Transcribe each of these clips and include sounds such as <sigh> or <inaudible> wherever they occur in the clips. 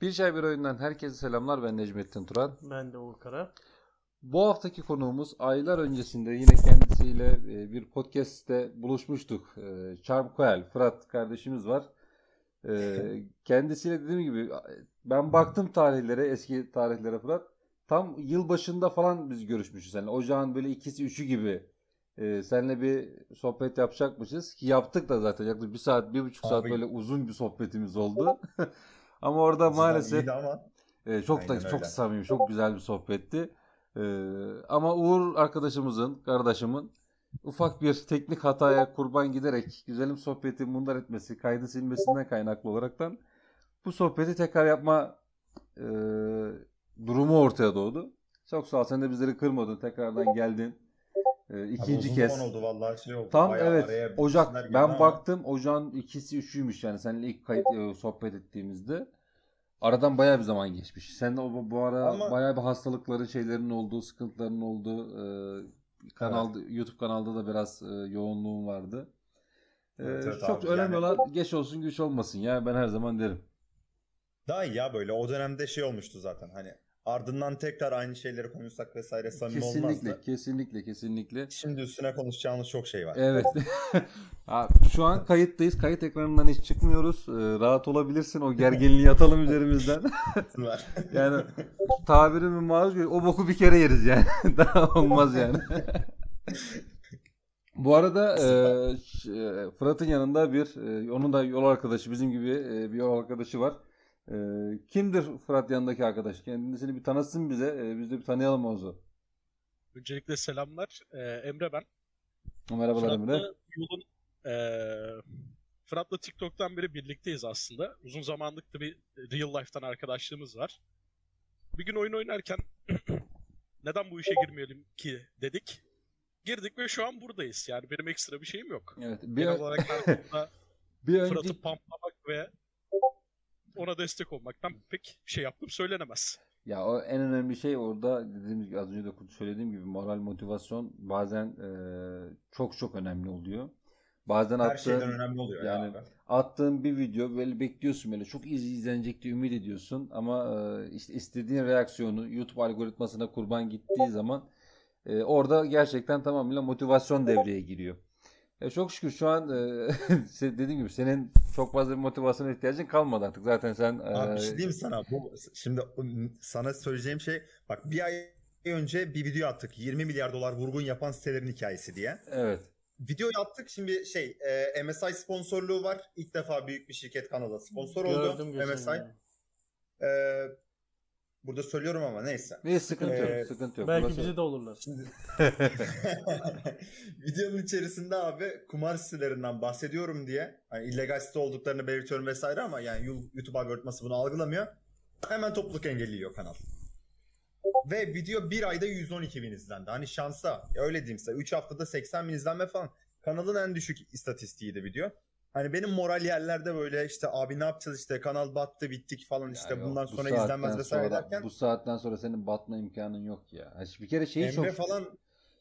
Bir Çay Bir Oyundan herkese selamlar. Ben Necmettin Turan. Ben de Uğur Kara. Bu haftaki konuğumuz aylar öncesinde yine kendisiyle e, bir podcast'te buluşmuştuk. E, Charm Koel, Fırat kardeşimiz var. E, <laughs> Kendisiyle dediğim gibi ben baktım tarihlere, eski tarihlere Fırat. Tam yıl başında falan biz görüşmüşüz. Yani ocağın böyle ikisi üçü gibi e, seninle bir sohbet yapacakmışız. Ki yaptık da zaten. Yaklaşık bir saat, bir buçuk saat Abi. böyle uzun bir sohbetimiz oldu. <laughs> ama orada Sizden maalesef ama ee, çok da Aynen çok öyle. samimi, çok güzel bir sohbetti. Ee, ama Uğur arkadaşımızın, kardeşimin ufak bir teknik hataya kurban giderek güzelim sohbeti mundar etmesi, kaydı silmesinden kaynaklı olaraktan bu sohbeti tekrar yapma e, durumu ortaya doğdu. Çok sağ ol. Sen de bizleri kırmadın. Tekrardan geldin. Abi ikinci kez. zaman oldu vallahi şey oldu. Tam Bayağı evet Ocak. Ben ama baktım ocağın ikisi üçüymüş yani seninle ilk kayıt e, sohbet ettiğimizde. Aradan bayağı bir zaman geçmiş. Sen de o bu ara Ama- bayağı bir hastalıkların şeylerin olduğu, sıkıntıların olduğu e, kanal YouTube kanalda da biraz e, yoğunluğum vardı. E, Evet, evet çok abi, önemli yani- olan geç olsun güç olmasın ya ben her zaman derim. Daha iyi ya böyle o dönemde şey olmuştu zaten hani ardından tekrar aynı şeyleri konuşsak vesaire samimi Kesinlikle, olmazdı. kesinlikle, kesinlikle. Şimdi üstüne konuşacağımız çok şey var. Evet. <laughs> Şu an kayıttayız. Kayıt ekranından hiç çıkmıyoruz. E, rahat olabilirsin. O gerginliği atalım üzerimizden. <laughs> Yani tabirimi maruz gör. O boku bir kere yeriz yani. <laughs> Daha olmaz yani. Bu arada e, e, Fırat'ın yanında bir e, onun da yol arkadaşı bizim gibi e, bir yol arkadaşı var. E, kimdir Fırat yanındaki arkadaş? Kendisini bir tanıtsın bize. E, biz de bir tanıyalım Oğuz'u. Öncelikle selamlar. Ee, Emre ben. Merhabalar Emre. Fırat'la yolun eee Fırat'la TikTok'tan beri birlikteyiz aslında. Uzun zamanlık da bir real life'tan arkadaşlığımız var. Bir gün oyun oynarken <clears throat> neden bu işe girmeyelim ki dedik. Girdik ve şu an buradayız. Yani benim ekstra bir şeyim yok. Evet. Bir, Genel olarak <laughs> bir önce Fırat'ı pamplamak ve ona destek olmaktan pek şey yaptım söylenemez. Ya o en önemli şey orada dediğimiz gibi az önce de söylediğim gibi moral motivasyon bazen e, çok çok önemli oluyor. Bazen Her attığın şeyden önemli oluyor yani ya abi. attığın bir video böyle bekliyorsun böyle çok iz izlenecek diye ümit ediyorsun ama e, işte istediğin reaksiyonu YouTube algoritmasına kurban gittiği zaman e, orada gerçekten tamamıyla motivasyon devreye giriyor. E, çok şükür şu an e, <laughs> dediğim gibi senin çok fazla bir motivasyona ihtiyacın kalmadı artık. Zaten sen Abi e, bir şey diyeyim sana? Bu, şimdi sana söyleyeceğim şey bak bir ay önce bir video attık. 20 milyar dolar vurgun yapan sitelerin hikayesi diye. evet. Videoyu attık. Şimdi şey e, MSI sponsorluğu var. İlk defa büyük bir şirket Kanada sponsor oldu. Gördüm gözümle. MSI. E, burada söylüyorum ama neyse. Neyse sıkıntı Ee, yok. Sıkıntı yok. Belki Burası- bizi de olurlar. <laughs> Videonun içerisinde abi kumar sitelerinden bahsediyorum diye hani illegal site olduklarını belirtiyorum vesaire ama yani YouTube algoritması bunu algılamıyor. Hemen topluluk engelliyor kanal. Ve video bir ayda 112 bin izlendi. Hani şansa ya öyle diyeyim size 3 haftada 80 bin izlenme falan. Kanalın en düşük istatistiğiydi video. Hani benim moral yerlerde böyle işte abi ne yapacağız işte kanal battı bittik falan işte yok, bundan bu sonra izlenmez vesaire sonra- derken Bu saatten sonra senin batma imkanın yok ya. Ha, Bir kere şeyi Emre çok falan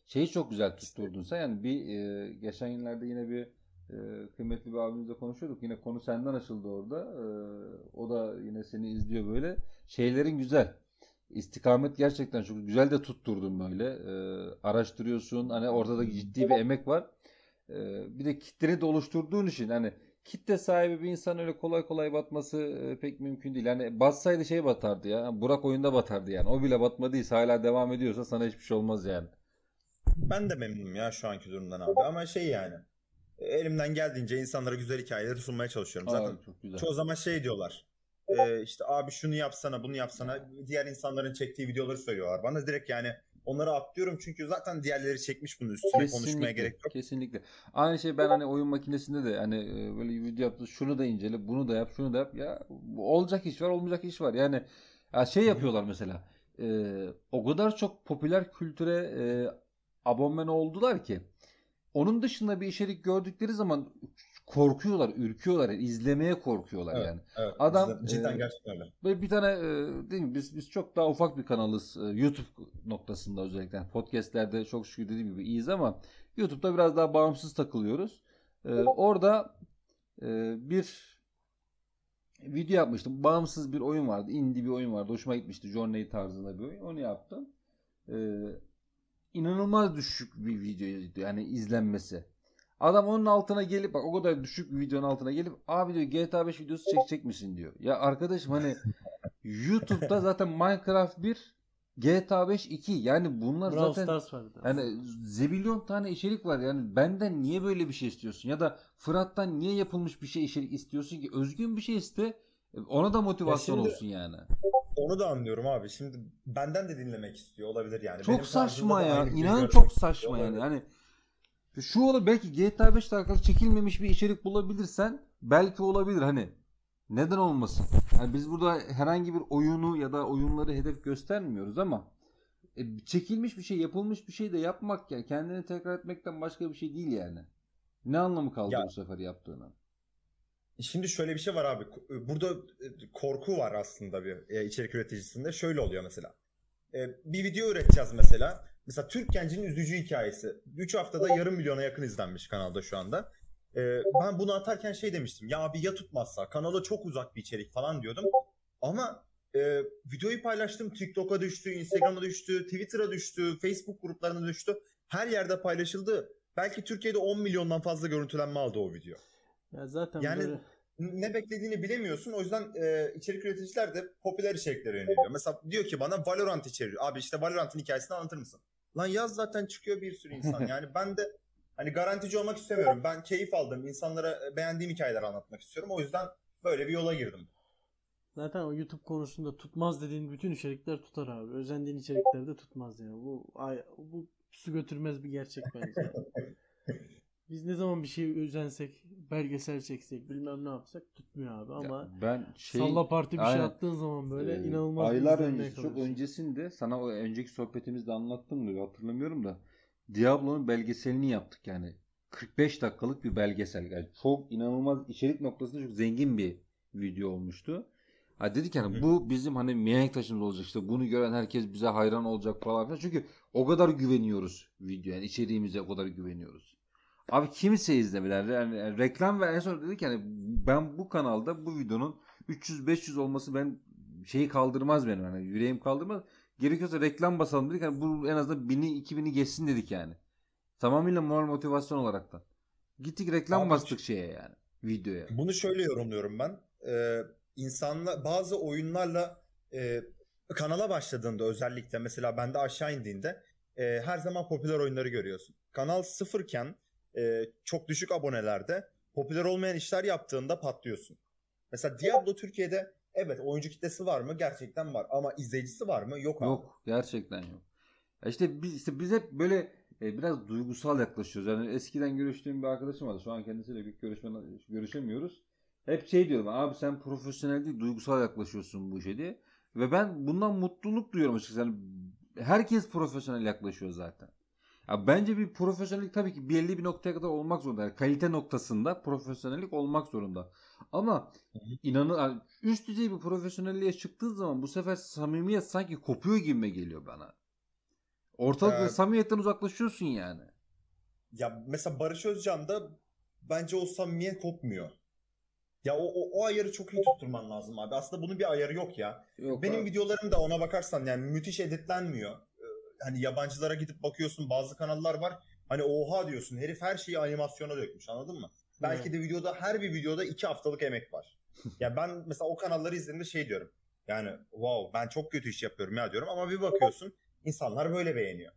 şeyi çok güzel tutturdun sen. Yani bir e, geçen günlerde yine bir e, kıymetli bir abimizle konuşuyorduk. Yine konu senden açıldı orada. E, o da yine seni izliyor böyle. Şeylerin güzel. İstikamet gerçekten çok güzel de tutturdun böyle. E, araştırıyorsun. Hani orada da ciddi bir emek var. E, bir de kitleni de oluşturduğun için hani kitle sahibi bir insan öyle kolay kolay batması e, pek mümkün değil. Yani batsaydı şey batardı ya. Burak oyunda batardı yani. O bile batmadıysa hala devam ediyorsa sana hiçbir şey olmaz yani. Ben de memnunum ya şu anki durumdan abi ama şey yani elimden geldiğince insanlara güzel hikayeleri sunmaya çalışıyorum. Zaten Aa, çok güzel. çoğu zaman şey diyorlar e, işte abi şunu yapsana bunu yapsana diğer insanların çektiği videoları söylüyorlar. Bana direkt yani onları atlıyorum çünkü zaten diğerleri çekmiş bunu üstüne konuşmaya gerek yok. Kesinlikle. Aynı şey ben hani oyun makinesinde de hani e, böyle video yaptı. Şunu da incele, bunu da yap, şunu da yap. Ya olacak iş var, olmayacak iş var. Yani ya şey yapıyorlar mesela. e, o kadar çok popüler kültüre e, abone oldular ki onun dışında bir içerik gördükleri zaman korkuyorlar, ürküyorlar, yani izlemeye korkuyorlar Evet. yani. Evet, Adam, cidden, cidden e, gerçekten öyle. Bir tane e, değil mi? Biz biz çok daha ufak bir kanalız. E, YouTube noktasında özellikle. Podcast'lerde çok şükür dediğim gibi iyiyiz ama YouTube'da biraz daha bağımsız takılıyoruz. E, orada e, bir video yapmıştım. Bağımsız bir oyun vardı. Indie bir oyun vardı. Hoşuma gitmişti. Journey tarzında bir oyun. Onu yaptım. Ee, inanılmaz düşük bir videoydu. Yani izlenmesi. Adam onun altına gelip bak o kadar düşük bir videonun altına gelip abi diyor GTA 5 videosu çekecek misin diyor. Ya arkadaşım hani <laughs> YouTube'da zaten Minecraft 1 GTA 5 2 yani bunlar Brawl zaten Stars vardı. yani zebilyon tane içerik var yani benden niye böyle bir şey istiyorsun ya da Fırat'tan niye yapılmış bir şey içerik istiyorsun ki özgün bir şey iste ona da motivasyon Ya şimdi- olsun yani. Onu da anlıyorum abi. Şimdi benden de dinlemek istiyor olabilir yani. Çok Benim saçma ya inan çok saçma yani hani şu olur belki GTA 5 ile alakalı çekilmemiş bir içerik bulabilirsen belki olabilir hani neden olmasın? Yani biz burada herhangi bir oyunu ya da oyunları hedef göstermiyoruz ama e, çekilmiş bir şey, yapılmış bir şey de yapmak yani kendini tekrar etmekten başka bir şey değil yani. Ne anlamı kaldı Ya- bu sefer yaptığının? Şimdi şöyle bir şey var abi. Burada e, korku var aslında bir e, içerik üreticisinde. Şöyle oluyor mesela. E, Bir video üreteceğiz mesela. Mesela Türk gencinin üzücü hikayesi. 3 haftada yarım milyona yakın izlenmiş kanalda şu anda. E, Ben bunu atarken şey demiştim. Ya abi ya tutmazsa kanala çok uzak bir içerik falan diyordum. Ama e, videoyu paylaştım. TikTok'a düştü, Instagram'a düştü, Twitter'a düştü, Facebook gruplarına düştü. Her yerde paylaşıldı. Belki Türkiye'de 10 milyondan fazla görüntülenme aldı o video. Ya zaten Yani- böyle ne beklediğini bilemiyorsun. O yüzden e, içerik üreticiler de popüler içeriklere yöneliyor. Mesela diyor ki bana Valorant içeriği. Abi işte Valorant'ın hikayesini anlatır mısın? Lan yaz zaten çıkıyor bir sürü insan. <laughs> Yani ben de hani garantici olmak istemiyorum. Ben keyif aldım. insanlara e, beğendiğim hikayeler anlatmak istiyorum. O yüzden böyle bir yola girdim. zaten o YouTube konusunda tutmaz dediğin bütün içerikler tutar abi. Özendiğin içerikler de tutmaz yani. Bu ay, bu su götürmez bir gerçek bence. <laughs> Biz ne zaman bir şey özensek, belgesel çeksek, bilmem ne yapsak tutmuyor abi ama Ya ben şey Salla Parti bir şey Aynen. attığın zaman böyle Ee, inanılmaz aylar öncesi çok kalıyorsun. öncesinde sana o önceki sohbetimizde anlattım da hatırlamıyorum da Diablo'nun belgeselini yaptık yani 45 dakikalık bir belgesel yani çok inanılmaz içerik noktasında çok zengin bir video olmuştu. Ha dedik yani Hı. bu bizim hani mihenk taşımız olacak işte bunu gören herkes bize hayran olacak falan filan çünkü o kadar güveniyoruz video yani içeriğimize o kadar güveniyoruz. Abi kimse izlemediler. Yani, yani reklam ve en son dedik yani ben bu kanalda bu videonun 300-500 olması ben şeyi kaldırmaz benim. Yani yüreğim kaldırmaz. Gerekiyorsa reklam basalım dedik. Yani bu en azından 1000'i 2000'i geçsin dedik yani. Tamamıyla moral motivasyon olaraktan. Gittik reklam Abi bastık şeye yani. Videoya. Bunu şöyle yorumluyorum ben. Ee, insanla bazı oyunlarla e, kanala başladığında özellikle mesela bende aşağı indiğinde e, her zaman popüler oyunları görüyorsun. Kanal sıfırken e, çok düşük abonelerde popüler olmayan işler yaptığında patlıyorsun. Mesela Diablo Türkiye'de evet oyuncu kitlesi var mı? Gerçekten var. Ama izleyicisi var mı? Yok abi. Yok. Gerçekten yok. İşte biz, işte biz hep böyle e, biraz duygusal yaklaşıyoruz. Yani eskiden görüştüğüm bir arkadaşım vardı. Şu an kendisiyle bir görüşme, görüşemiyoruz. Hep şey diyorum abi sen profesyonel değil duygusal yaklaşıyorsun bu işe diye. Ve ben bundan mutluluk duyuyorum açıkçası. Yani herkes profesyonel yaklaşıyor zaten. Ya bence bir profesyonellik tabii ki belli bir noktaya kadar olmak zorunda. Yani kalite noktasında profesyonellik olmak zorunda. Ama inanın üst düzey bir profesyonelliğe çıktığın zaman bu sefer samimiyet sanki kopuyor gibime geliyor bana. Ortalık Ee, samimiyetten uzaklaşıyorsun yani. Ya mesela Barış Özcan'da bence o samimiyet kopmuyor. Ya o, o, o ayarı çok iyi tutturman lazım abi. Aslında bunun bir ayarı yok ya. Yok Benim abi. videolarım da ona bakarsan yani müthiş editlenmiyor. Hani yabancılara gidip bakıyorsun bazı kanallar var. Hani oha diyorsun herif her şeyi animasyona dökmüş anladın mı? Belki de videoda her bir videoda iki haftalık emek var. <laughs> ya ben mesela o kanalları izlediğimde şey diyorum. Yani wow ben çok kötü iş yapıyorum ya diyorum ama bir bakıyorsun insanlar böyle beğeniyor.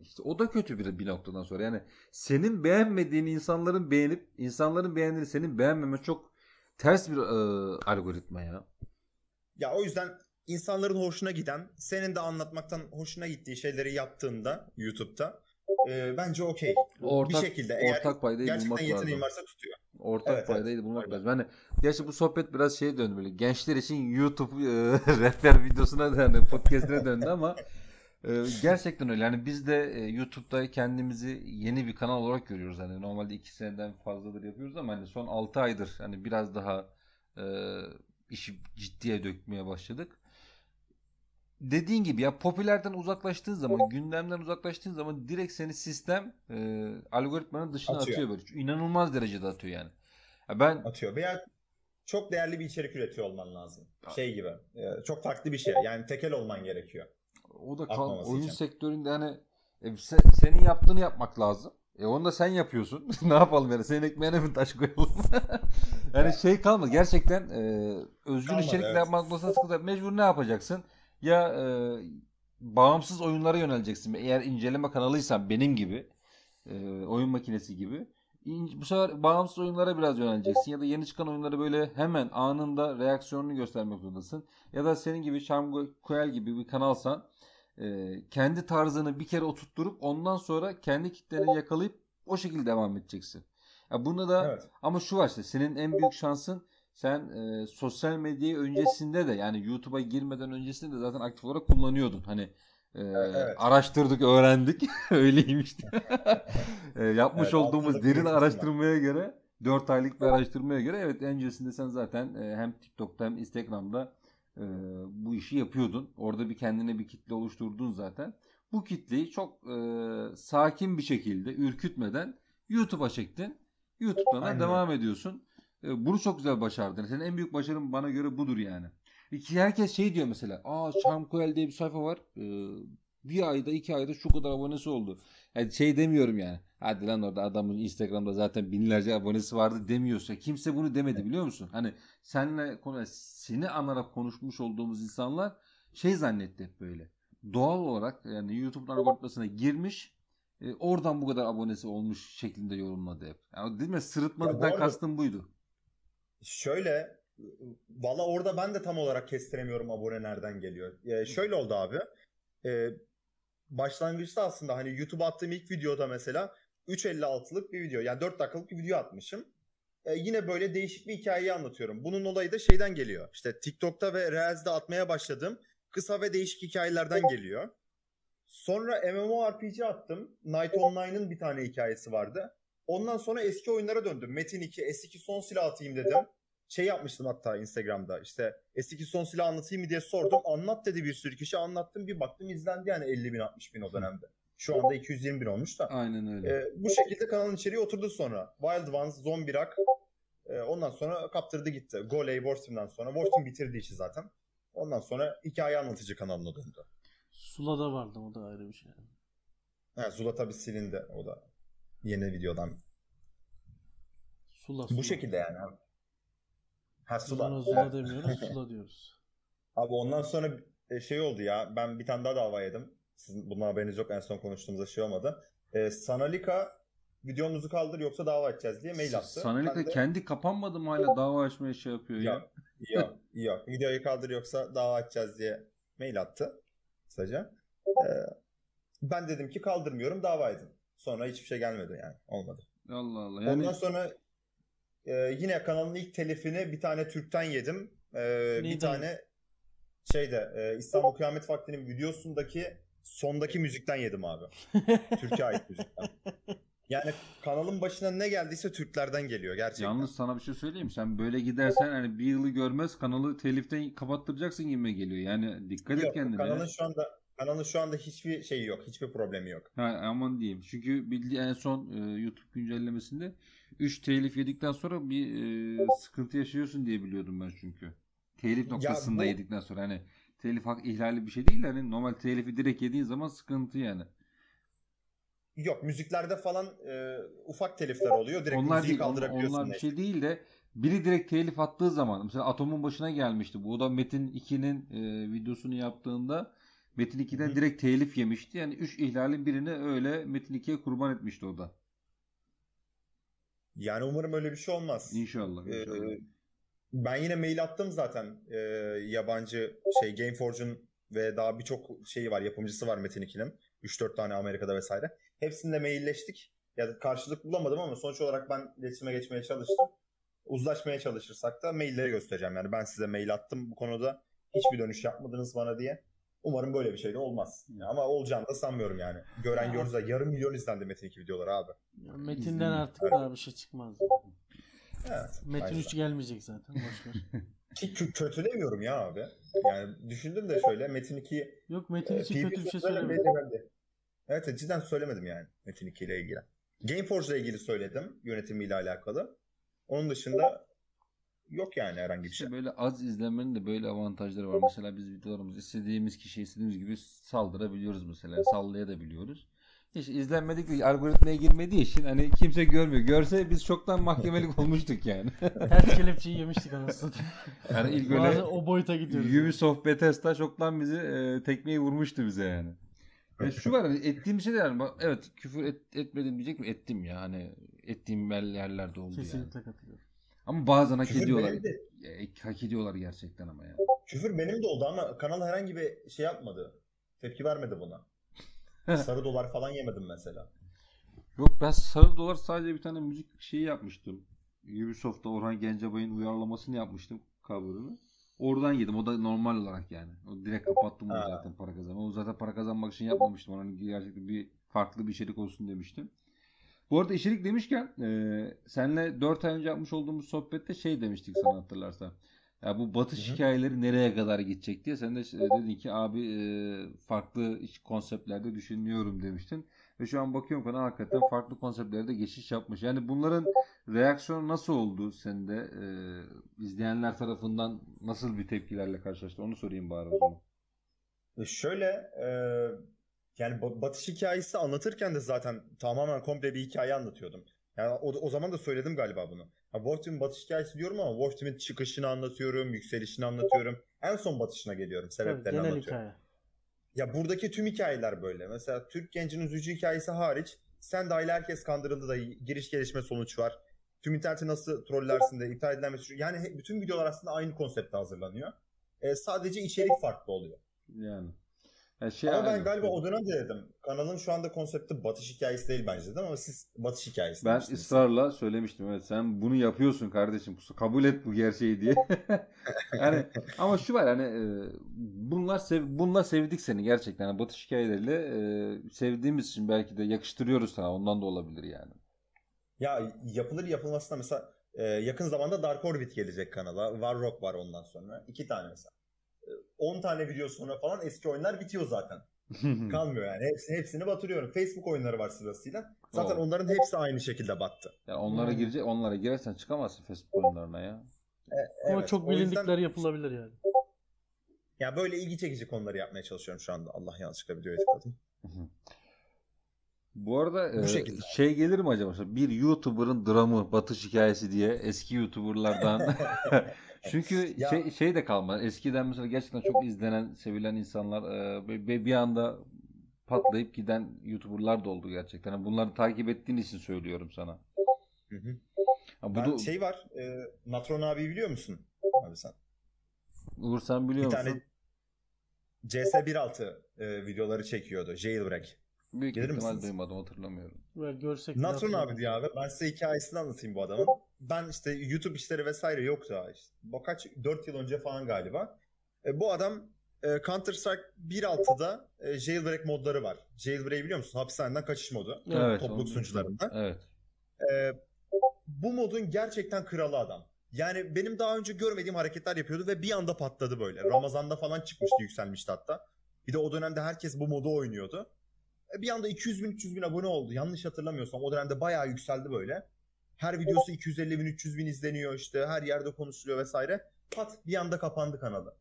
İşte o da kötü bir, bir noktadan sonra. Yani senin beğenmediğin insanların beğenip insanların beğendiğini senin beğenmeme çok ters bir e, algoritma ya. Ya o yüzden insanların hoşuna giden, senin de anlatmaktan hoşuna gittiği şeyleri yaptığında YouTube'da e, bence okey. Ortak, bir şekilde eğer ortak paydayı bulmak gerçekten yeteneğin lazım. varsa tutuyor. Ortak Evet, evet. paydayı da bulmak Aynen. lazım. Yani gerçi bu sohbet biraz şeye döndü böyle. Gençler için YouTube e, <laughs> rehber videosuna yani podcast'ine döndü ama e, gerçekten öyle. Yani biz de e, YouTube'da kendimizi yeni bir kanal olarak görüyoruz. Hani normalde 2 seneden fazladır yapıyoruz ama hani son 6 aydır hani biraz daha e, işi ciddiye dökmeye başladık. Dediğin gibi ya popülerden uzaklaştığın zaman, gündemden uzaklaştığın zaman direkt seni sistem e, algoritmanın dışına Atıyor. atıyor böyle. İnanılmaz derecede atıyor yani. Ya ben Atıyor. Veya çok değerli bir içerik üretiyor olman lazım. Şey gibi. Çok farklı bir şey. Yani tekel olman gerekiyor. O da kal- oyun için. sektöründe hani e, se- senin yaptığını yapmak lazım. E onu da sen yapıyorsun. <laughs> ne yapalım yani? Senin ekmeğine mi taş koyalım? <laughs> yani şey kalmadı. Gerçekten e, özgür Kalmadı, içerikler evet. yapmak. Mecbur ne yapacaksın? Ya e, bağımsız oyunlara yöneleceksin. Eğer inceleme kanalıysan benim gibi e, oyun makinesi gibi. Bu sefer bağımsız oyunlara biraz yöneleceksin ya da yeni çıkan oyunları böyle hemen anında reaksiyonunu göstermek zorundasın. Ya da senin gibi Charm Coel gibi bir kanalsan e, kendi tarzını bir kere oturtturup ondan sonra kendi kitleni yakalayıp o şekilde devam edeceksin. Ya bunda da Evet. ama şu var işte senin en büyük şansın sen e, sosyal medyayı öncesinde de yani YouTube'a girmeden öncesinde de zaten aktif olarak kullanıyordun. Hani e, Evet. araştırdık, öğrendik. <laughs> Öyleymiş. <laughs> E, yapmış Evet, olduğumuz derin araştırmaya göre 4 aylık bir araştırmaya göre evet öncesinde sen zaten e, hem TikTok'ta hem Instagram'da e, bu işi yapıyordun. Orada bir kendine bir kitle oluşturdun zaten. Bu kitleyi çok e, sakin bir şekilde ürkütmeden YouTube'a çektin. YouTube'dan da devam ediyorsun. E, bunu çok güzel başardın. Senin en büyük başarın bana göre budur yani. Ki herkes şey diyor mesela. Aa Charm Coel diye bir sayfa var. E, bir ayda iki ayda şu kadar abonesi oldu. Yani şey demiyorum yani. Hadi lan orada adamın Instagram'da zaten binlerce abonesi vardı demiyorsa. Kimse bunu demedi biliyor musun? Hani senle konu seni anarak konuşmuş olduğumuz insanlar şey zannetti hep böyle. Doğal olarak yani YouTube'un algoritmasına girmiş e, oradan bu kadar abonesi olmuş şeklinde yorumladı hep. Yani değil mi? Ya Sırıtmadıktan bu arada- kastım buydu. Şöyle valla orada ben de tam olarak kestiremiyorum abone nereden geliyor. Ee, şöyle oldu abi. Ee, başlangıçta aslında hani YouTube'a attığım ilk videoda mesela 3.56'lık bir video yani 4 dakikalık bir video atmışım. Ee, yine böyle değişik bir hikayeyi anlatıyorum. Bunun olayı da şeyden geliyor. İşte TikTok'ta ve Reels'de atmaya başladığım kısa ve değişik hikayelerden geliyor. Sonra MMORPG attım. Night Online'ın bir tane hikayesi vardı. Ondan sonra eski oyunlara döndüm. Metin 2, S2 son silah atayım dedim. Şey yapmıştım hatta Instagram'da işte S2 son silah anlatayım mı diye sordum. Anlat dedi bir sürü kişi anlattım. Bir baktım izlendi yani 50 bin 60 bin o dönemde. Şu anda 220 bin olmuş da. Aynen öyle. Ee, bu şekilde kanalın içeriği oturdu sonra. Wild Ones, Zombie Rock. Ee, ondan sonra kaptırdı gitti. Goley, War Team'den sonra. War Team bitirdi işi zaten. Ondan sonra hikaye anlatıcı kanalına döndü. Sula'da vardı o da ayrı bir şey. Ha, Zula tabii silindi o da. Yeni videodan. Sula Sula. Bu şekilde yani. Ha Sula. Zula demiyoruz Sula diyoruz. Abi ondan sonra e, şey oldu ya. Ben bir tane daha dava yedim. Sizin bunun haberiniz yok. En son konuştuğumuzda şey olmadı. Ee, Sanalika videomuzu kaldır yoksa dava edeceğiz diye mail attı. Sanalika Ben de- kendi kapanmadı mı hala dava açmaya şey yapıyor ya. Yok, yok, yok. Videoyu kaldır yoksa dava açacağız diye mail attı. Kısaca. Ee, ben dedim ki kaldırmıyorum dava edin. Sonra hiçbir şey gelmedi yani. Olmadı. Allah Allah. Yani Ondan sonra e, yine kanalın ilk telifini bir tane Türk'ten yedim. E, bir tane şeyde e, İstanbul Kıyamet Vakti'nin videosundaki sondaki müzikten yedim abi. <laughs> Türkiye ait müzikten. Yani kanalın başına ne geldiyse Türklerden geliyor gerçekten. Yalnız sana bir şey söyleyeyim. Sen böyle gidersen hani bir yılı görmez kanalı teliften kapattıracaksın gibi geliyor. Yani dikkat et Yok, kendine. kanalın şu anda kanalın şu anda hiçbir şeyi yok. Hiçbir problemi yok. Ha, aman diyeyim. Çünkü bildiği en son e, YouTube güncellemesinde 3 telif yedikten sonra bir e, sıkıntı yaşıyorsun diye biliyordum ben çünkü. Telif noktasında bu- yedikten sonra hani telif hak ihlali bir şey değil hani normal telifi direkt yediğin zaman sıkıntı yani. Yok müziklerde falan e, ufak telifler oluyor. Direkt onlar müziği değil, kaldırabiliyorsun. onlar bir şey değil de biri direkt telif attığı zaman mesela Atom'un başına gelmişti. Bu da Metin 2'nin e, videosunu yaptığında Metin 2'den Hı hı. direkt telif yemişti. Yani 3 ihlalin birini öyle Metin 2'ye kurban etmişti o da. Yani umarım öyle bir şey olmaz. İnşallah. Ee, inşallah. ben yine mail attım zaten Ee, yabancı şey Gameforge'un ve daha birçok şeyi var yapımcısı var Metin 2'nin 3-4 tane Amerika'da vesaire. Hepsinde mailleştik. Ya da karşılık bulamadım ama sonuç olarak ben iletişime geçmeye çalıştım. Uzlaşmaya çalışırsak da mailleri göstereceğim. Yani ben size mail attım bu konuda. Hiçbir dönüş yapmadınız bana diye. Umarım böyle bir şey de olmaz. Ama olacağını da sanmıyorum yani. Gören Ya. görürse yarım milyon izlendi Metin 2 videoları abi. Ya Metin'den İzledim. artık Evet. daha bir şey çıkmaz. Evet. Metin aynen. 3 gelmeyecek zaten. Boş ver. <laughs> Ki kö- kötülemiyorum ya abi. Yani düşündüm de şöyle Metin 2 Yok Metin e, için kötü bir şey söylemedim. evet, cidden söylemedim yani Metin 2 ile ilgili. Gameforge ile ilgili söyledim yönetimiyle alakalı. Onun dışında yok yani herhangi bir şey. İşte böyle az izlenmenin de böyle avantajları var. Mesela biz videolarımızı istediğimiz kişiye istediğimiz gibi saldırabiliyoruz mesela. Sallayabiliyoruz. Hiç izlenmedik bir algoritmaya girmediği için hani kimse görmüyor. Görse biz çoktan mahkemelik <laughs> olmuştuk yani. Ters kelepçeyi yemiştik anasını. Yani ilk öyle o boyuta gidiyoruz. Ubisoft Bethesda çoktan bizi e, tekmeyi vurmuştu bize yani. Ya şu var hani ettiğim şey de yani bak, evet küfür et, etmedim diyecek mi? Ettim ya hani ettiğim yerlerde oldu yani. Kesinlikle katılıyorum. Ama bazen hak Küfür ediyorlar. benim de- E, hak ediyorlar gerçekten ama yani. Küfür benim de oldu ama kanal herhangi bir şey yapmadı. Tepki vermedi buna. <laughs> Sarı dolar falan yemedim mesela. Yok ben sarı dolar sadece bir tane müzik şeyi yapmıştım. Ubisoft'ta Orhan Gencebay'ın uyarlamasını yapmıştım cover'ını. Oradan yedim. O da normal olarak yani. O direkt kapattım onu zaten para kazanma. O zaten para kazanmak için yapmamıştım. Hani gerçekten bir farklı bir içerik olsun demiştim. Bu arada içerik demişken e, senle 4 ay önce yapmış olduğumuz sohbette şey demiştik sana hatırlarsan. Ya bu batış Hı hı. hikayeleri nereye kadar gidecek diye. Sen de e, dedin ki abi e, farklı konseptlerde düşünüyorum demiştin. Ve şu an bakıyorum kana hakikaten farklı konseptlerde geçiş yapmış. Yani bunların reaksiyonu nasıl oldu sende? E, izleyenler tarafından nasıl bir tepkilerle karşılaştı? Onu sorayım bari o zaman. E Şöyle e, yani ba- batış hikayesi anlatırken de zaten tamamen komple bir hikaye anlatıyordum. Yani o, o zaman da söyledim galiba bunu. Ya Wolf Team'in batış hikayesi diyorum ama Wolf Team'in çıkışını anlatıyorum, yükselişini anlatıyorum. En son batışına geliyorum, Tabii, sebeplerini genel anlatıyorum. hikaye. Ya buradaki tüm hikayeler böyle. Mesela Türk gencinin üzücü hikayesi hariç sen dahil herkes kandırıldı da giriş gelişme sonuç var. Tüm interneti nasıl trollersin de iptal edilen mesaj. Yani bütün videolar aslında aynı konsepte hazırlanıyor. E, sadece içerik farklı oluyor. Yani. Ya şey Ama ben galiba o dönem de dedim. Kanalın şu anda konsepti batış hikayesi değil bence dedim ama siz batış hikayesi Ben demiştiniz. ısrarla söylemiştim evet sen bunu yapıyorsun kardeşim kabul et bu gerçeği diye. <laughs> yani ama şu var hani e, bunlar sev, bunlar sevdik seni gerçekten. Yani Batış hikayeleriyle e, sevdiğimiz için belki de yakıştırıyoruz sana ondan da olabilir yani. Ya yapılır yapılmasına mesela e, yakın zamanda Dark Orbit gelecek kanala. Warrock var ondan sonra. iki tane mesela. E, 10 tane video sonra falan eski oyunlar bitiyor zaten. <laughs> Kalmıyor yani. Hepsi, hepsini batırıyorum. Facebook oyunları var sırasıyla. Zaten Oo. onların hepsi aynı şekilde battı. yani onlara girecek onlara girersen çıkamazsın Facebook oyunlarına ya. Ama Evet, çok o yüzden- bilindikler yapılabilir yani. Ya böyle ilgi çekici konuları yapmaya çalışıyorum şu anda. Allah yanlışlıkla videoya tıkladım. Bu arada Bu e, şekilde. şey gelir mi acaba? Bir YouTuber'ın dramı, batış hikayesi diye eski YouTuber'lardan. <laughs> <laughs> Çünkü Ya- şey, şey de kalmadı. Eskiden mesela gerçekten çok izlenen, sevilen insanlar e, bir anda patlayıp giden YouTuber'lar da oldu gerçekten. Bunları takip ettiğin için söylüyorum sana. Hı hı. Ha, bu Ben da şey var. E, Natron abi biliyor musun? Abi sen. Uğur sen biliyor Bir musun? tane CS 1.6 e, videoları çekiyordu. Jailbreak. Büyük Gelir ihtimal misiniz? duymadım hatırlamıyorum. Ver görsek. Natron abi diyor abi. Ben size hikayesini anlatayım bu adamın. Ben işte YouTube işleri vesaire yok daha işte. Kaç 4 yıl önce falan galiba. E, bu adam e, Counter Strike 1.6'da e, jailbreak modları var. Jailbreak'i biliyor musun? Hapishaneden kaçış modu. Evet, topluluk sunucularında. Evet. E, bu modun gerçekten kralı adam. Yani benim daha önce görmediğim hareketler yapıyordu ve bir anda patladı böyle. Ramazan'da falan çıkmıştı yükselmişti hatta. Bir de o dönemde herkes bu modu oynuyordu. E, Bir anda 200 bin 300 bin abone oldu. Yanlış hatırlamıyorsam o dönemde bayağı yükseldi böyle. Her videosu 250 bin 300 bin izleniyor işte her yerde konuşuluyor vesaire. Pat bir anda kapandı kanalı.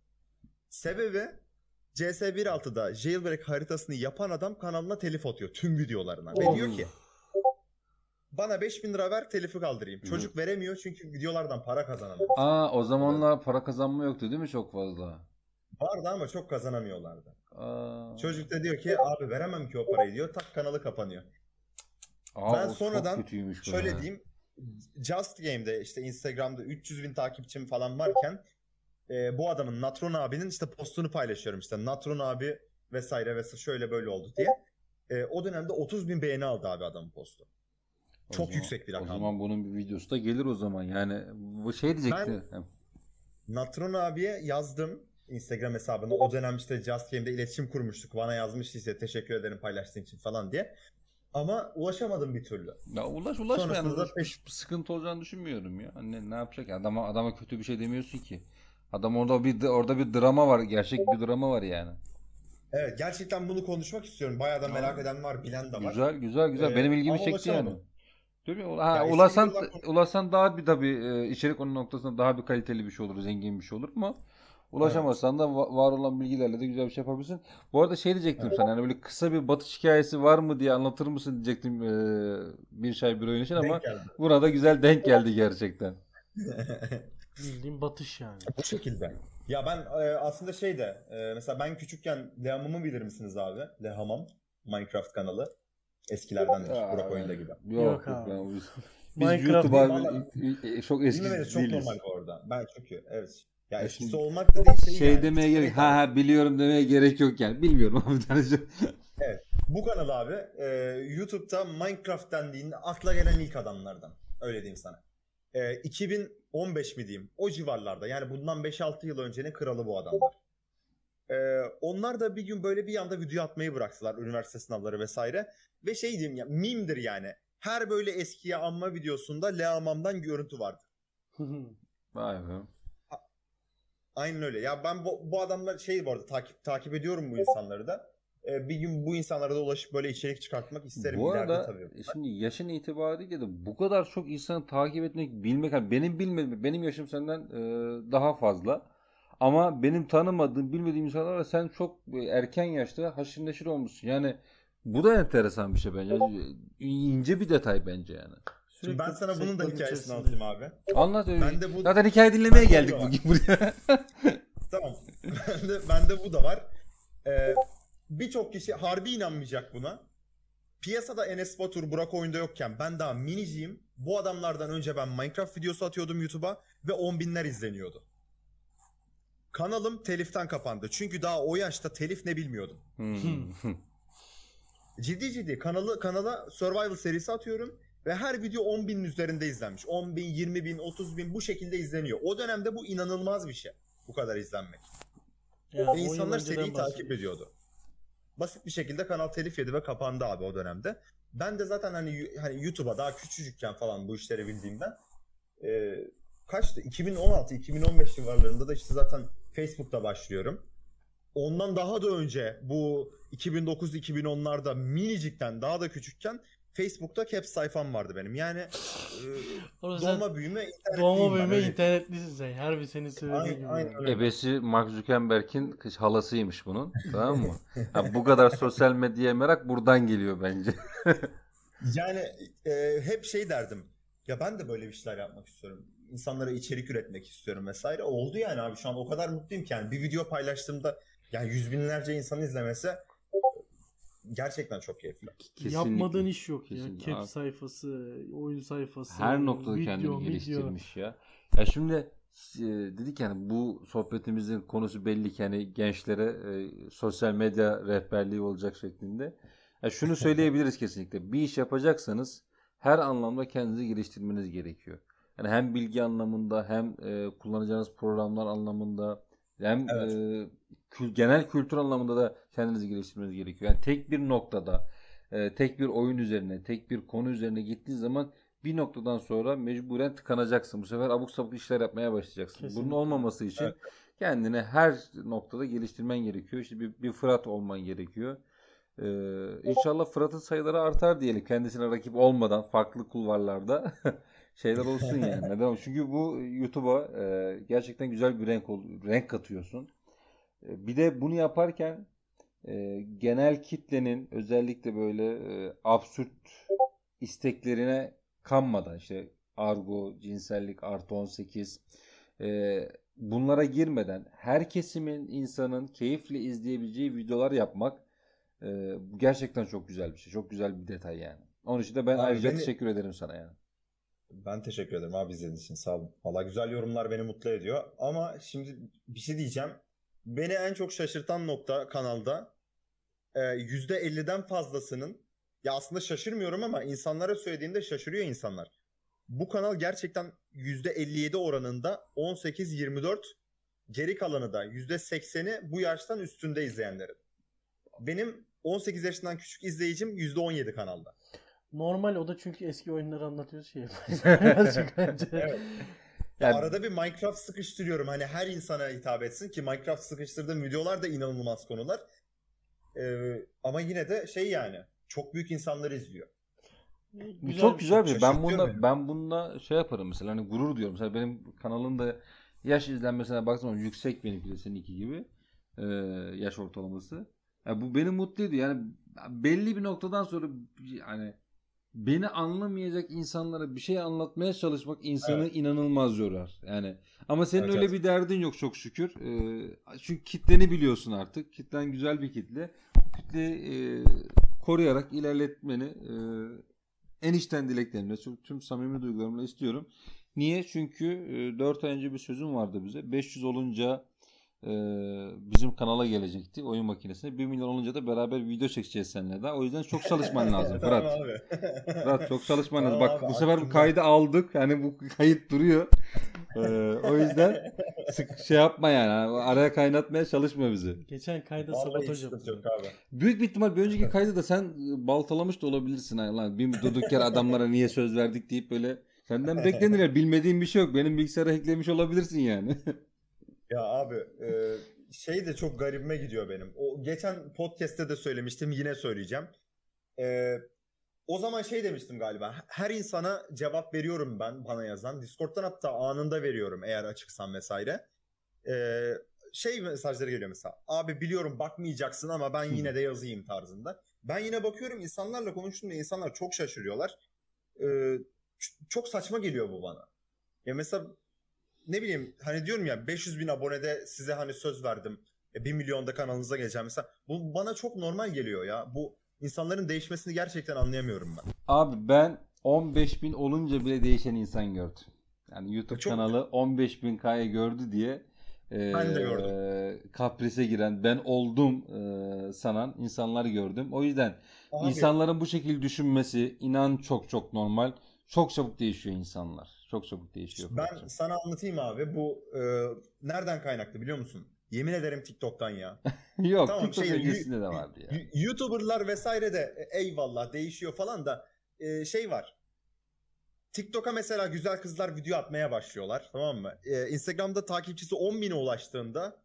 Sebebi CS 1.6'da jailbreak haritasını yapan adam kanalına telif atıyor tüm videolarına. Ve diyor ki bana 5000 lira ver telifi kaldırayım. Çocuk veremiyor çünkü videolardan para kazanamıyor. Aa o zamanlar para kazanma yoktu değil mi çok fazla? Vardı ama çok kazanamıyorlardı. Aa, Çocuk da diyor ki abi veremem ki o parayı diyor. Tak kanalı kapanıyor. Aa, ben o çok sonradan kötüymüş bu Şöyle ya. diyeyim. Just Game'de işte Instagram'da 300 bin takipçim falan varken e, bu adamın Natron abinin işte postunu paylaşıyorum işte. Natron abi vesaire vesaire şöyle böyle oldu diye. E, o dönemde 30 bin beğeni aldı abi adamın postu. O Çok zaman- yüksek bir rakam. O zaman bunun bir videosu da gelir o zaman. Yani bu şey diyecekti. Hem- Natron abiye yazdım Instagram hesabını. O dönem işte Just Game'de iletişim kurmuştuk. Bana yazmıştı işte teşekkür ederim paylaştığın için falan diye. Ama ulaşamadım bir türlü. Ya ulaş ulaşma yani. Sonrasında Ulaş- bir sıkıntı olacağını düşünmüyorum ya. Ne, ne yapacak ya? Adama adama kötü bir şey demiyorsun ki. Adam orada bir orada bir drama var. Gerçek bir drama var yani. Evet gerçekten bunu konuşmak istiyorum. Bayağı da merak eden var, bilen de var. Güzel güzel güzel. Ee, Benim ilgimi çekti yani. Değil mi? Ha, Ya eski ulasan ulasan daha bir tabii e, içerik onun noktasında daha bir kaliteli bir şey olur, zengin bir şey olur ama ulaşamazsan da va- var olan bilgilerle de güzel bir şey yapabilirsin. Bu arada şey diyecektim sana hani böyle kısa bir batış hikayesi var mı diye anlatır mısın diyecektim e, bir şey bir oyun için ama buna da güzel denk geldi gerçekten. <laughs> Bildiğin batış yani. Bu şekilde. Ya ben e, aslında şey de e, mesela ben küçükken Lehamam'ı bilir misiniz abi? Lehamam Minecraft kanalı. Eskilerdendir. Aa, Burak oyunda gibi. Yok, Yok abi. ben- biz, biz Minecraft YouTube'a çok eski Bilmemeniz çok değiliz. normal bu arada. Ben çünkü evet. Ya Ya eskisi şimdi olmak da değil şey, Şey yani. demeye gerek ha abi. ha biliyorum demeye gerek yok yani. Bilmiyorum ama bir tane şey- Bu kanal abi e, YouTube'da Minecraft dendiğinde akla gelen ilk adamlardan. Öyle diyeyim sana. E, 2015 mi diyeyim? O civarlarda. Yani bundan 5-6 yıl öncenin kralı bu adamlar. E, onlar da bir gün böyle bir anda video atmayı bıraktılar. Üniversite sınavları vesaire. Ve şey diyeyim ya mimdir yani. Her böyle eskiye anma videosunda Leamam'dan görüntü vardı. Vay be. Aynen öyle. Ya ben bu, bu adamlar şey bu arada takip takip ediyorum bu insanları da. E, bir gün bu insanlara da ulaşıp böyle içerik çıkartmak isterim Bu ileride arada tabii. şimdi yaşın itibariyle de bu kadar çok insanı takip etmek, bilmek, hani benim bilmediğim, benim yaşım senden e, daha fazla. Ama benim tanımadığım, bilmediğim insanlarla sen çok e, erken yaşta haşır neşir olmuşsun. Yani bu da enteresan bir şey bence. İnce bir detay bence yani. Şimdi ben sana bunun da hikayesini içerisinde. anlatayım abi. Anlat öyle. Ben de bu Zaten hikaye dinlemeye Ben geldik bugün buraya. <laughs> tamam. ben de ben de bu da var. Ee, birçok kişi harbi inanmayacak buna. Piyasada Enes Batur, Burak oyunda yokken ben daha miniciyim. Bu adamlardan önce ben Minecraft videosu atıyordum YouTube'a ve 10 binler izleniyordu. Kanalım teliften kapandı. Çünkü daha o yaşta telif ne bilmiyordum. Hmm. Ciddi ciddi kanalı kanala Survival serisi atıyorum ve her video 10 binin üzerinde izlenmiş. 10 bin, 20 bin, 30 bin bu şekilde izleniyor. O dönemde bu inanılmaz bir şey. Bu kadar izlenmek. Yani Ve insanlar seriyi takip ediyordu. Basit bir şekilde kanal telif yedi ve kapandı abi o dönemde. Ben de zaten hani hani YouTube'a daha küçücükken falan bu işleri bildiğimden e, kaçtı? 2016-2015 civarlarında da işte zaten Facebook'ta başlıyorum. Ondan daha da önce bu 2009-2010'larda minicikten daha da küçükken Facebook'ta caps sayfam vardı benim. Yani e, <laughs> Oğlum sen doğma büyüme internetliyim doğma büyüme internetlisin sen. Harbi senin söylediğin Aynen, gibi. aynen öyle. Ebesi Mark Zuckerberg'in kız halasıymış bunun. Tamam mı? Ha, bu kadar sosyal medyaya merak buradan geliyor bence. <laughs> Yani e, hep şey derdim. Ya ben de böyle bir şeyler yapmak istiyorum. İnsanlara içerik üretmek istiyorum vesaire. Oldu yani abi şu an o kadar mutluyum ki yani bir video paylaştığımda yani yüz binlerce insan izlemesi gerçekten çok keyifli. Kesinlikle. Yapmadığın iş yok Kesinlikle. ya. Cap sayfası, oyun sayfası, Her noktada video, kendini video. geliştirmiş ya. Ya şimdi e, dedik yani bu sohbetimizin konusu belli ki yani gençlere e, sosyal medya rehberliği olacak şeklinde. Ya şunu söyleyebiliriz <laughs> kesinlikle. Bir iş yapacaksanız her anlamda kendinizi geliştirmeniz gerekiyor. Yani hem bilgi anlamında hem e, kullanacağınız programlar anlamında hem Evet. e, genel kültür anlamında da kendinizi geliştirmeniz gerekiyor. Yani tek bir noktada, e, tek bir oyun üzerine, tek bir konu üzerine gittiğin zaman bir noktadan sonra mecburen tıkanacaksın. Bu sefer abuk sabuk işler yapmaya başlayacaksın. Bunun Kesinlikle. olmaması için Evet. kendini her noktada geliştirmen gerekiyor. İşte bir, bir Fırat olman gerekiyor. Ee, inşallah Fırat'ın sayıları artar diyelim. Kendisine rakip olmadan farklı kulvarlarda <laughs> şeyler olsun yani. <laughs> Neden? Çünkü bu YouTube'a e, gerçekten güzel bir renk ol- renk katıyorsun. E, bir de bunu yaparken e, genel kitlenin özellikle böyle e, absürt isteklerine kanmadan işte argo, cinsellik, artı 18 e, bunlara girmeden her kesimin insanın keyifle izleyebileceği videolar yapmak e, gerçekten çok güzel bir şey. Çok güzel bir detay yani. Onun için de ben Abi ayrıca beni- teşekkür ederim sana yani. Ben teşekkür ederim abi izlediğiniz için sağ olun. Valla güzel yorumlar beni mutlu ediyor. Ama şimdi bir şey diyeceğim. Beni en çok şaşırtan nokta kanalda e, %50'den fazlasının ya aslında şaşırmıyorum ama insanlara söylediğimde şaşırıyor insanlar. Bu kanal gerçekten %57 oranında 18-24 geri kalanı da %80'i bu yaştan üstünde izleyenlerin. Benim 18 yaşından küçük izleyicim %17 kanalda. Normal o da çünkü eski oyunları anlatıyoruz şey. <laughs> Birazcık bence. Evet. Yani- Arada bir Minecraft sıkıştırıyorum. Hani her insana hitap etsin ki Minecraft sıkıştırdığım videolar da inanılmaz konular. Ee, ama yine de şey yani çok büyük insanlar izliyor. Bu Güzel çok bir güzel bir şey. Ben bununla beni. ben bununla şey yaparım mesela hani gurur diyorum. Mesela benim kanalın da yaş izlenmesine baksana yüksek benimki de seninki gibi. Ee, yaş ortalaması. Ya bu beni mutlu ediyor. Yani belli bir noktadan sonra hani beni anlamayacak insanlara bir şey anlatmaya çalışmak insanı inanılmaz yorar. Yani ama senin Evet, öyle evet. bir derdin yok çok şükür. Ee, çünkü kitleni biliyorsun artık. Kitlen güzel bir kitle. Bu kitleyi e, koruyarak ilerletmeni e, en içten dileklerimle, çok tüm samimi duygularımla istiyorum. Niye? Çünkü 4 ay önce bir sözüm vardı bize. 500 olunca e, bizim kanala gelecekti oyun makinesine. 1 milyon olunca da beraber video çekeceğiz seninle daha. O yüzden çok çalışman <laughs> lazım Fırat. Tamam abi. Fırat çok çalışman lazım. Bak abi, bu sefer bu kaydı aldık. Yani bu kayıt duruyor. Ee, o yüzden sık şey yapma yani. Araya kaynatmaya çalışma bizi. Geçen kayda sabotaj abi. Büyük bir ihtimal bir önceki kaydı da sen baltalamış da olabilirsin. ha. Lan bir durduk yere adamlara niye söz verdik deyip böyle senden beklenir ya. Bilmediğim bir şey yok. Benim bilgisayara hacklemiş olabilirsin yani. <laughs> Ya abi e, şey de çok garibime gidiyor benim. O geçen podcast'te de söylemiştim yine söyleyeceğim. E, o zaman şey demiştim galiba. Her insana cevap veriyorum ben bana yazan. Discord'dan hatta anında veriyorum eğer açıksam vesaire. E, şey mesajları geliyor mesela. Abi biliyorum bakmayacaksın ama ben yine de yazayım tarzında. Ben yine bakıyorum insanlarla konuştuğumda insanlar çok şaşırıyorlar. E, çok saçma geliyor bu bana. Ya mesela ne bileyim hani diyorum ya 500 bin abonede size hani söz verdim. E, 1 milyonda kanalınıza geleceğim mesela. Bu bana çok normal geliyor ya. Bu insanların değişmesini gerçekten anlayamıyorum ben. Abi ben 15 bin olunca bile değişen insan gördüm. Yani YouTube Çok- kanalı 15 bin K'ya gördü diye e, Ben de gördüm. kaprise giren ben oldum e, sanan insanlar gördüm. O yüzden Abi, insanların bu şekilde düşünmesi inan çok çok normal. Çok çabuk değişiyor insanlar. Çok çabuk değişiyor. ben Fırat'cığım. sana anlatayım abi. Bu e, nereden kaynaklı biliyor musun? Yemin ederim TikTok'tan ya. <laughs> Yok Tamam, TikTok şey, öncesinde de vardı ya. YouTuber'lar vesaire de e, eyvallah değişiyor falan da e, şey var. TikTok'a mesela güzel kızlar video atmaya başlıyorlar tamam mı? E, Instagram'da takipçisi 10 bine ulaştığında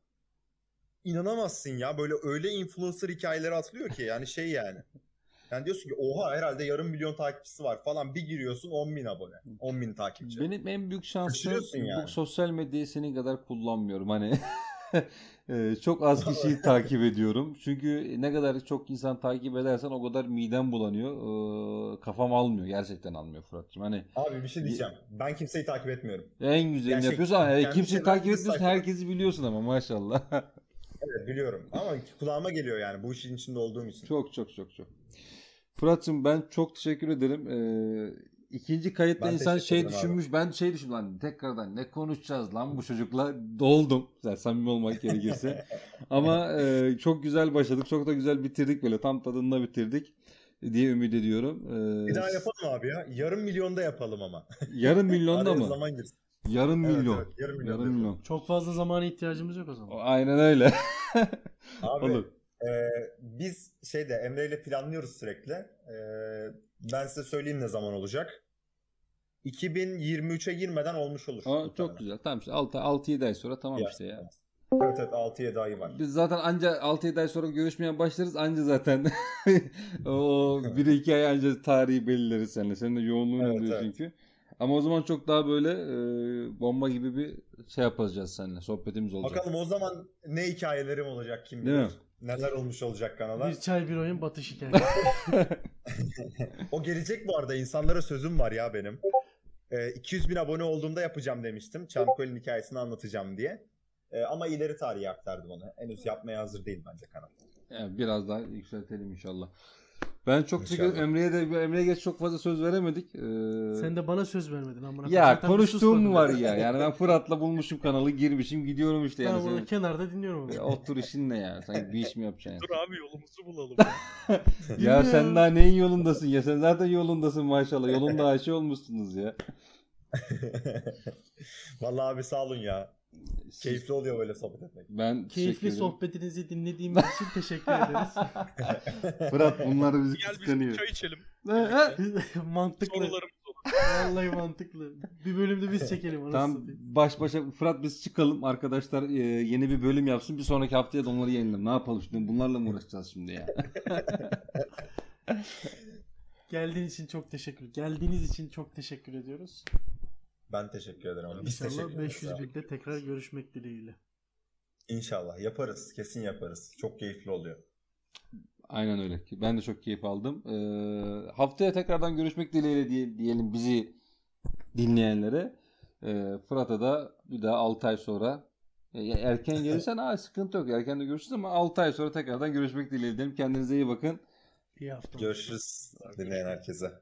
inanamazsın ya böyle öyle influencer hikayeleri atılıyor ki yani şey yani. <laughs> Yani diyorsun ki oha herhalde yarım milyon takipçisi var falan bir giriyorsun 10 bin abone 10 bin takipçi. Benim en büyük şansım yani. bu sosyal medyayı senin kadar kullanmıyorum. Hani <laughs> çok az kişiyi <laughs> takip ediyorum. Çünkü ne kadar çok insan takip edersen o kadar midem bulanıyor. E, kafam almıyor. Gerçekten almıyor Fırat'cığım. Hani Abi bir şey diyeceğim. Ben kimseyi takip etmiyorum. en güzelini ama e, kendi kimseyi takip etmiyorsun. Herkesi biliyorsun ama maşallah. Evet biliyorum ama kulağıma geliyor yani bu işin içinde olduğum için. çok çok çok çok. Fırat'cığım ben çok teşekkür ederim. Ee, ikinci kayıtta Ben insan şey ederim abi. düşünmüş. Ben şey düşündüm lan tekrardan ne konuşacağız lan bu çocukla. Doldum. Yani samimi olmak gerekirse. <laughs> Ama e, çok güzel başladık. Çok da güzel bitirdik böyle. Tam tadında bitirdik diye ümit ediyorum. Ee, Bir daha yapalım abi ya. Yarım milyonda yapalım ama. <laughs> Yarım milyonda mı? zaman girsin. Yarım Evet, milyon. evet, yarım milyon. Yarım milyon. Çok fazla zamana ihtiyacımız yok o zaman. Aynen öyle. Abi <laughs> Olur. E, biz şeyde Emre ile planlıyoruz sürekli. E, ben size söyleyeyim ne zaman olacak. 2023'e girmeden olmuş olur. Aa, çok güzel. Tamam işte 6-7 ay sonra tamam Ya, işte ya. Evet evet 6-7 ayı var. Biz zaten anca 6-7 ay sonra görüşmeye başlarız. Anca zaten <laughs> o 1-2 ay anca tarihi belirleriz seninle. Senin de yoğunluğun Evet, oluyor evet. çünkü. Ama o zaman çok daha böyle e, bomba gibi bir şey yapacağız seninle. Sohbetimiz olacak. Bakalım o zaman ne hikayelerim olacak kim Değil bilir. mi? Neler olmuş olacak kanala. Bir çay bir oyun batış hikayesi. <laughs> <laughs> O gelecek bu arada insanlara sözüm var ya benim. E, 200 bin abone olduğumda yapacağım demiştim. Çankoli'nin hikayesini anlatacağım diye. E, ama ileri tarihe aktardım onu. Henüz yapmaya hazır değil bence kanal. Yani biraz daha yükseltelim inşallah. Ben çok teşekkür İnşallah. Emre'ye de Emre'ye geç çok fazla söz veremedik. Ee, Sen de bana söz vermedin amına. koyayım. ya Zaten konuştuğum var ya. <laughs> Yani ben Fırat'la bulmuşum kanalı girmişim gidiyorum işte Ben yani. burada Senin- kenarda dinliyorum onu. Ya otur işin ne ya? Sanki bir iş mi yapacaksın? Dur abi yolumuzu bulalım. <laughs> Ya sen daha neyin yolundasın ya? Sen zaten yolundasın maşallah. Yolunda aşı olmuşsunuz ya. <laughs> Vallahi abi sağ olun ya. Siz- Keyifli oluyor böyle sohbet etmek. Ben Keyifli sohbetinizi dinlediğimiz için teşekkür ederiz. <laughs> Fırat bunlar bizi Gel biz bir kıskanıyor. çay içelim. <laughs> mantıklı. Sorularımız olur. Vallahi mantıklı. Bir bölümde biz çekelim. anasını Tam baş başa Fırat biz çıkalım arkadaşlar e, yeni bir bölüm yapsın bir sonraki haftaya da onları yayınlayalım. Ne yapalım şimdi bunlarla mı uğraşacağız şimdi ya? <laughs> Geldiğin için çok teşekkür. Geldiğiniz için çok teşekkür ediyoruz. Ben teşekkür ederim. Biz teşekkür İnşallah ederiz 500 abi. binde tekrar görüşmek dileğiyle. İnşallah yaparız. Kesin yaparız. Çok keyifli oluyor. Aynen öyle. Ben de çok keyif aldım. Ee, haftaya tekrardan görüşmek dileğiyle diye, diyelim bizi dinleyenlere. Ee, Fırat'a da bir daha 6 ay sonra e, erken gelirsen <laughs> aa, sıkıntı yok. Erken de görüşürüz ama 6 ay sonra tekrardan görüşmek dileğiyle diyelim. Kendinize iyi bakın. İyi hafta. Görüşürüz dinleyen herkese.